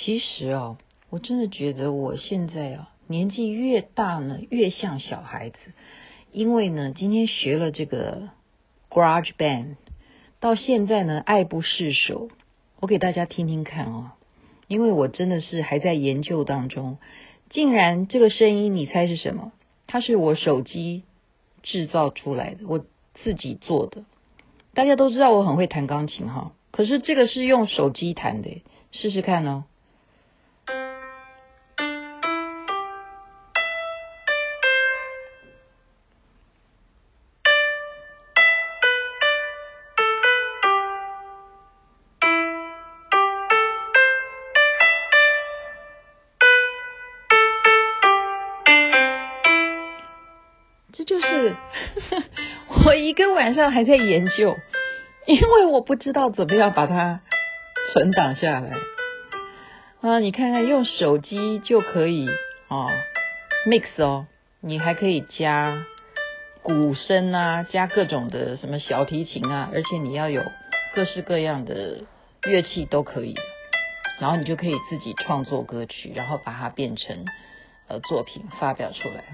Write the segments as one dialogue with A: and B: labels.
A: 其实哦，我真的觉得我现在啊，年纪越大呢，越像小孩子。因为呢，今天学了这个 Garage Band，到现在呢，爱不释手。我给大家听听看哦，因为我真的是还在研究当中。竟然这个声音，你猜是什么？它是我手机制造出来的，我自己做的。大家都知道我很会弹钢琴哈，可是这个是用手机弹的，试试看哦。就是 我一个晚上还在研究，因为我不知道怎么样把它存档下来啊！你看看，用手机就可以啊，mix 哦，你还可以加鼓声啊，加各种的什么小提琴啊，而且你要有各式各样的乐器都可以，然后你就可以自己创作歌曲，然后把它变成呃作品发表出来。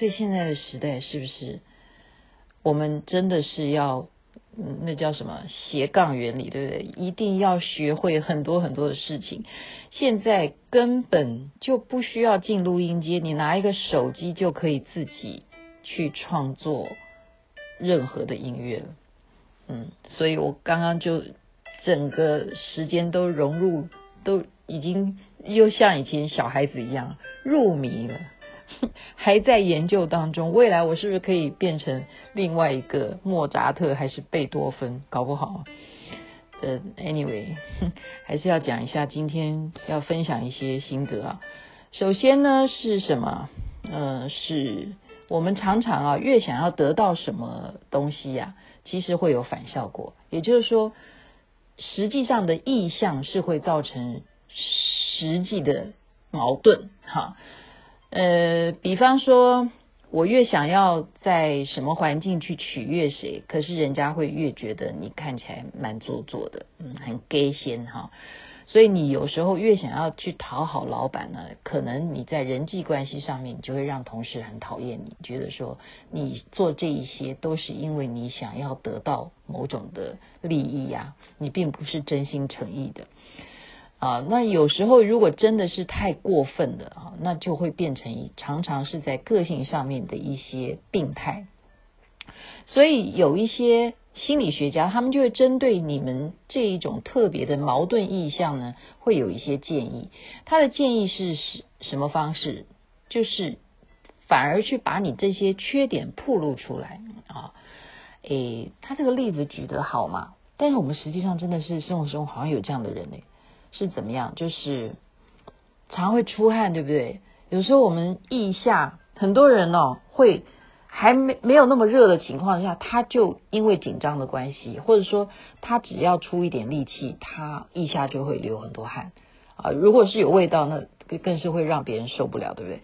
A: 所以现在的时代是不是我们真的是要，嗯，那叫什么斜杠原理，对不对？一定要学会很多很多的事情。现在根本就不需要进录音间，你拿一个手机就可以自己去创作任何的音乐了。嗯，所以我刚刚就整个时间都融入，都已经又像以前小孩子一样入迷了。还在研究当中，未来我是不是可以变成另外一个莫扎特还是贝多芬？搞不好。呃，anyway，还是要讲一下，今天要分享一些心得啊。首先呢，是什么？呃，是我们常常啊，越想要得到什么东西呀，其实会有反效果。也就是说，实际上的意向是会造成实际的矛盾，哈。呃，比方说，我越想要在什么环境去取悦谁，可是人家会越觉得你看起来蛮做作的，嗯，很 gay 先哈。所以你有时候越想要去讨好老板呢，可能你在人际关系上面，你就会让同事很讨厌你，觉得说你做这一些都是因为你想要得到某种的利益呀，你并不是真心诚意的。啊，那有时候如果真的是太过分的啊，那就会变成常常是在个性上面的一些病态。所以有一些心理学家，他们就会针对你们这一种特别的矛盾意向呢，会有一些建议。他的建议是什什么方式？就是反而去把你这些缺点暴露出来啊。诶，他这个例子举得好嘛？但是我们实际上真的是生活中好像有这样的人呢。是怎么样？就是常会出汗，对不对？有时候我们腋下很多人哦，会还没没有那么热的情况下，他就因为紧张的关系，或者说他只要出一点力气，他腋下就会流很多汗啊。如果是有味道，那更是会让别人受不了，对不对？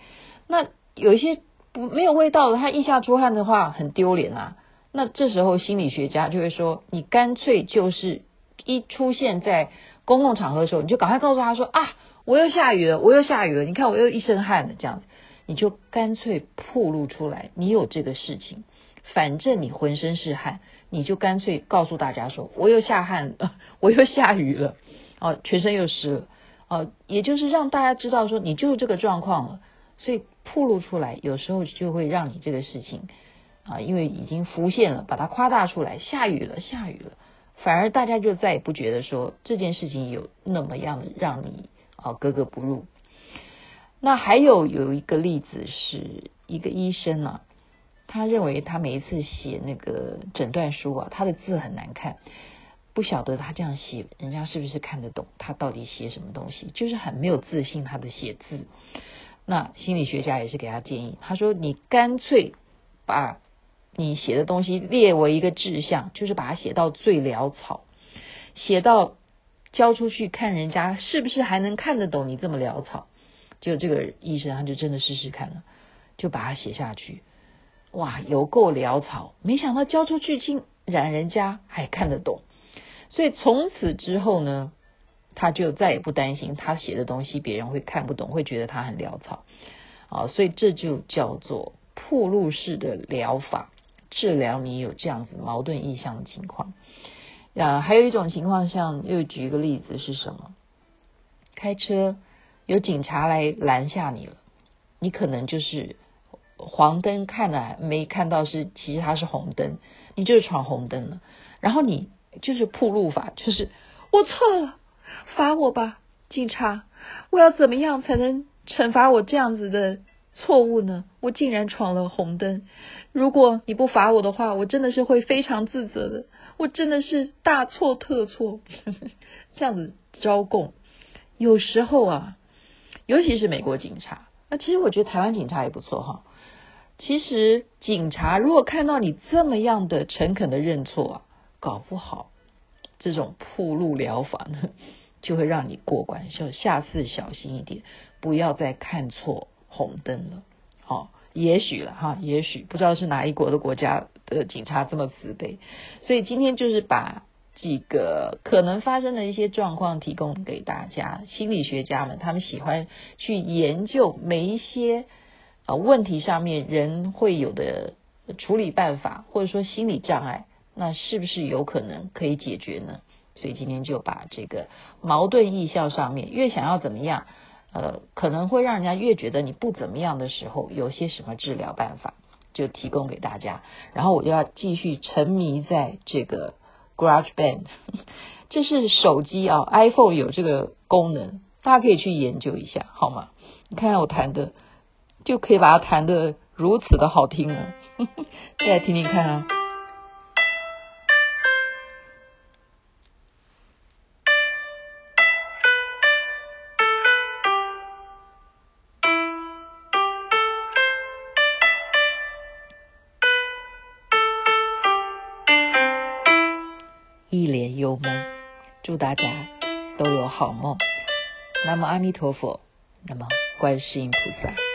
A: 那有一些不没有味道的，他腋下出汗的话很丢脸啊。那这时候心理学家就会说，你干脆就是一出现在。公共场合的时候，你就赶快告诉他说啊，我又下雨了，我又下雨了，你看我又一身汗了，这样子，你就干脆暴露出来，你有这个事情，反正你浑身是汗，你就干脆告诉大家说，我又下汗了，我又下雨了，哦，全身又湿了，哦，也就是让大家知道说你就是这个状况了，所以暴露出来，有时候就会让你这个事情啊，因为已经浮现了，把它夸大出来，下雨了，下雨了。反而大家就再也不觉得说这件事情有那么样让你啊格格不入。那还有有一个例子是一个医生啊，他认为他每一次写那个诊断书啊，他的字很难看，不晓得他这样写，人家是不是看得懂他到底写什么东西，就是很没有自信他的写字。那心理学家也是给他建议，他说你干脆把。你写的东西列为一个志向，就是把它写到最潦草，写到交出去看人家是不是还能看得懂你这么潦草。就这个医生他就真的试试看了，就把它写下去。哇，有够潦草，没想到交出去竟然人家还看得懂。所以从此之后呢，他就再也不担心他写的东西别人会看不懂，会觉得他很潦草啊。所以这就叫做铺路式的疗法，治疗你有这样子矛盾意向的情况。啊，还有一种情况，像又举一个例子是什么？开车有警察来拦下你了，你可能就是黄灯看了没看到是，其实它是红灯，你就是闯红灯了，然后你就是铺路法，就是我错了。罚我吧，警察！我要怎么样才能惩罚我这样子的错误呢？我竟然闯了红灯！如果你不罚我的话，我真的是会非常自责的。我真的是大错特错，这样子招供。有时候啊，尤其是美国警察，那其实我觉得台湾警察也不错哈。其实警察如果看到你这么样的诚恳的认错啊，搞不好。这种铺路疗法呢，就会让你过关，就下次小心一点，不要再看错红灯了。哦，也许了哈，也许不知道是哪一国的国家的警察这么慈悲，所以今天就是把几个可能发生的一些状况提供给大家。心理学家们他们喜欢去研究每一些啊问题上面人会有的处理办法，或者说心理障碍。那是不是有可能可以解决呢？所以今天就把这个矛盾意象上面越想要怎么样，呃，可能会让人家越觉得你不怎么样的时候，有些什么治疗办法就提供给大家。然后我就要继续沉迷在这个 GarageBand，这是手机啊，iPhone 有这个功能，大家可以去研究一下，好吗？你看看我弹的，就可以把它弹得如此的好听了，再来听听看啊。我们，祝大家都有好梦。那么阿弥陀佛，那么观世音菩萨。